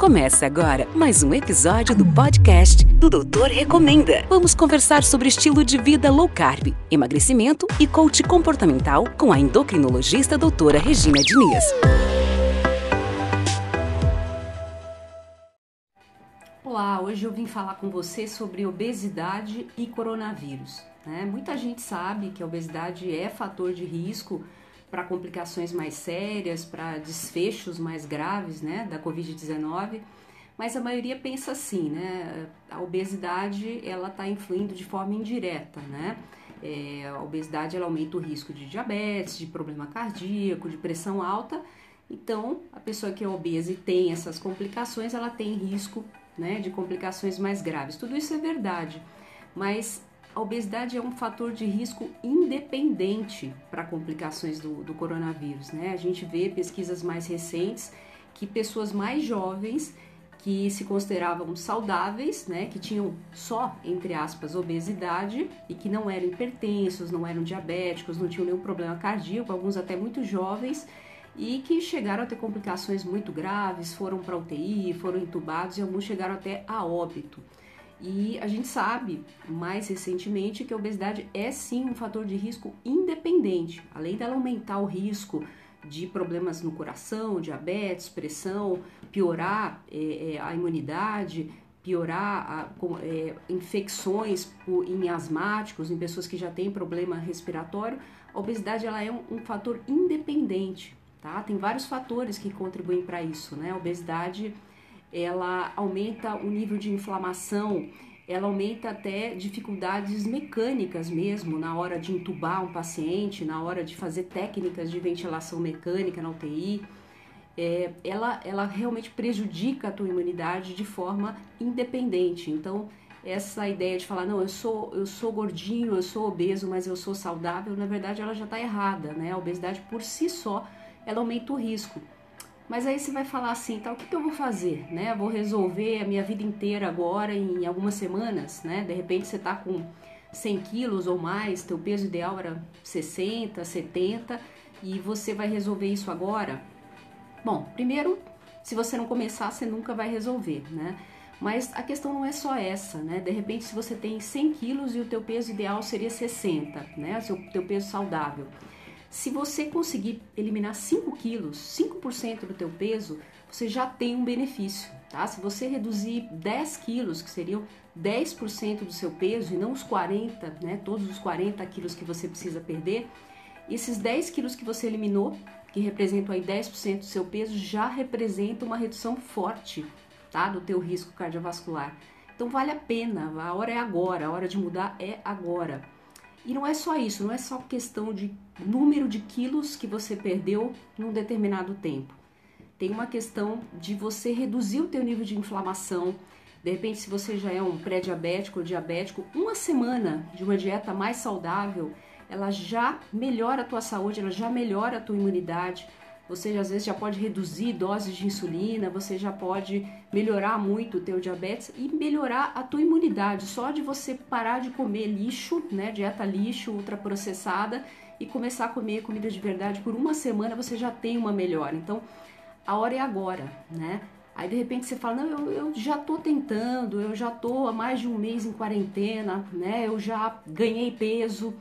Começa agora mais um episódio do podcast do Doutor Recomenda. Vamos conversar sobre estilo de vida low carb, emagrecimento e coach comportamental com a endocrinologista doutora Regina Diniz. Olá, hoje eu vim falar com você sobre obesidade e coronavírus. Né? Muita gente sabe que a obesidade é fator de risco para complicações mais sérias, para desfechos mais graves né, da Covid-19, mas a maioria pensa assim, né? A obesidade ela está influindo de forma indireta, né? É, a obesidade ela aumenta o risco de diabetes, de problema cardíaco, de pressão alta. Então, a pessoa que é obesa e tem essas complicações, ela tem risco né, de complicações mais graves. Tudo isso é verdade, mas a obesidade é um fator de risco independente para complicações do, do coronavírus. Né? A gente vê pesquisas mais recentes que pessoas mais jovens que se consideravam saudáveis, né, que tinham só, entre aspas, obesidade e que não eram hipertensos, não eram diabéticos, não tinham nenhum problema cardíaco, alguns até muito jovens, e que chegaram a ter complicações muito graves, foram para UTI, foram entubados e alguns chegaram até a óbito. E a gente sabe, mais recentemente, que a obesidade é sim um fator de risco independente. Além dela aumentar o risco de problemas no coração, diabetes, pressão, piorar é, é, a imunidade, piorar a, é, infecções por, em asmáticos, em pessoas que já têm problema respiratório, a obesidade ela é um, um fator independente, tá? Tem vários fatores que contribuem para isso, né? A obesidade ela aumenta o nível de inflamação, ela aumenta até dificuldades mecânicas mesmo na hora de entubar um paciente, na hora de fazer técnicas de ventilação mecânica na UTI. É, ela, ela realmente prejudica a tua imunidade de forma independente. Então, essa ideia de falar, não, eu sou, eu sou gordinho, eu sou obeso, mas eu sou saudável, na verdade ela já está errada, né? A obesidade por si só, ela aumenta o risco. Mas aí você vai falar assim, tá, o que, que eu vou fazer, né? Vou resolver a minha vida inteira agora em algumas semanas, né? De repente você tá com 100 quilos ou mais, teu peso ideal era 60, 70 e você vai resolver isso agora? Bom, primeiro, se você não começar, você nunca vai resolver, né? Mas a questão não é só essa, né? De repente, se você tem 100 quilos e o teu peso ideal seria 60, né? Seu teu peso saudável. Se você conseguir eliminar 5 quilos, 5% do teu peso, você já tem um benefício, tá? Se você reduzir 10 quilos, que seriam 10% do seu peso e não os 40, né? Todos os 40 quilos que você precisa perder, esses 10 quilos que você eliminou, que representam aí 10% do seu peso, já representa uma redução forte, tá? Do teu risco cardiovascular. Então vale a pena, a hora é agora, a hora de mudar é agora. E não é só isso, não é só questão de número de quilos que você perdeu num determinado tempo. Tem uma questão de você reduzir o teu nível de inflamação. De repente, se você já é um pré-diabético ou diabético, uma semana de uma dieta mais saudável, ela já melhora a tua saúde, ela já melhora a tua imunidade, você às vezes já pode reduzir doses de insulina, você já pode melhorar muito o teu diabetes e melhorar a tua imunidade, só de você parar de comer lixo, né, dieta lixo, ultraprocessada e começar a comer comida de verdade por uma semana, você já tem uma melhora. Então, a hora é agora, né? Aí de repente você fala, não, eu, eu já tô tentando, eu já tô há mais de um mês em quarentena, né? Eu já ganhei peso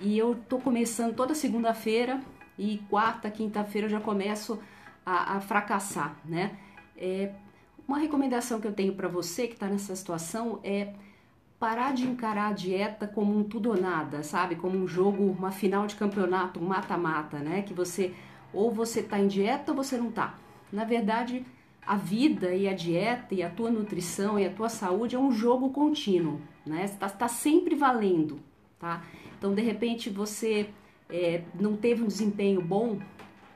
e eu tô começando toda segunda-feira e quarta, quinta-feira eu já começo a, a fracassar, né? É, uma recomendação que eu tenho para você que está nessa situação é parar de encarar a dieta como um tudo ou nada, sabe? Como um jogo, uma final de campeonato, um mata-mata, né? Que você ou você está em dieta ou você não está. Na verdade, a vida e a dieta e a tua nutrição e a tua saúde é um jogo contínuo, né? Está tá sempre valendo, tá? Então, de repente, você é, não teve um desempenho bom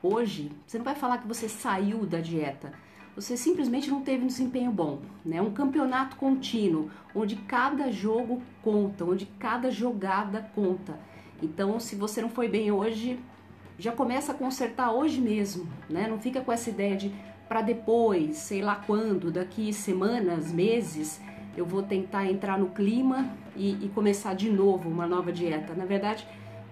hoje, você não vai falar que você saiu da dieta. Você simplesmente não teve um desempenho bom, né? Um campeonato contínuo, onde cada jogo conta, onde cada jogada conta. Então, se você não foi bem hoje, já começa a consertar hoje mesmo, né? Não fica com essa ideia de para depois, sei lá quando, daqui semanas, meses, eu vou tentar entrar no clima e, e começar de novo uma nova dieta. Na verdade,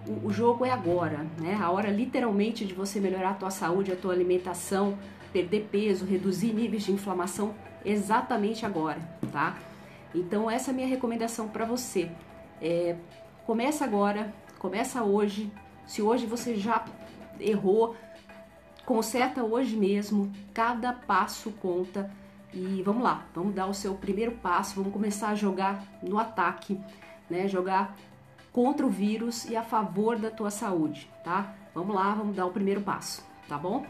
o, o jogo é agora, né? A hora literalmente de você melhorar a tua saúde, a tua alimentação, perder peso, reduzir níveis de inflamação exatamente agora, tá? Então essa é a minha recomendação para você. É, começa agora, começa hoje. Se hoje você já errou, conserta hoje mesmo. Cada passo conta. E vamos lá, vamos dar o seu primeiro passo, vamos começar a jogar no ataque, né? Jogar contra o vírus e a favor da tua saúde, tá? Vamos lá, vamos dar o primeiro passo, tá bom?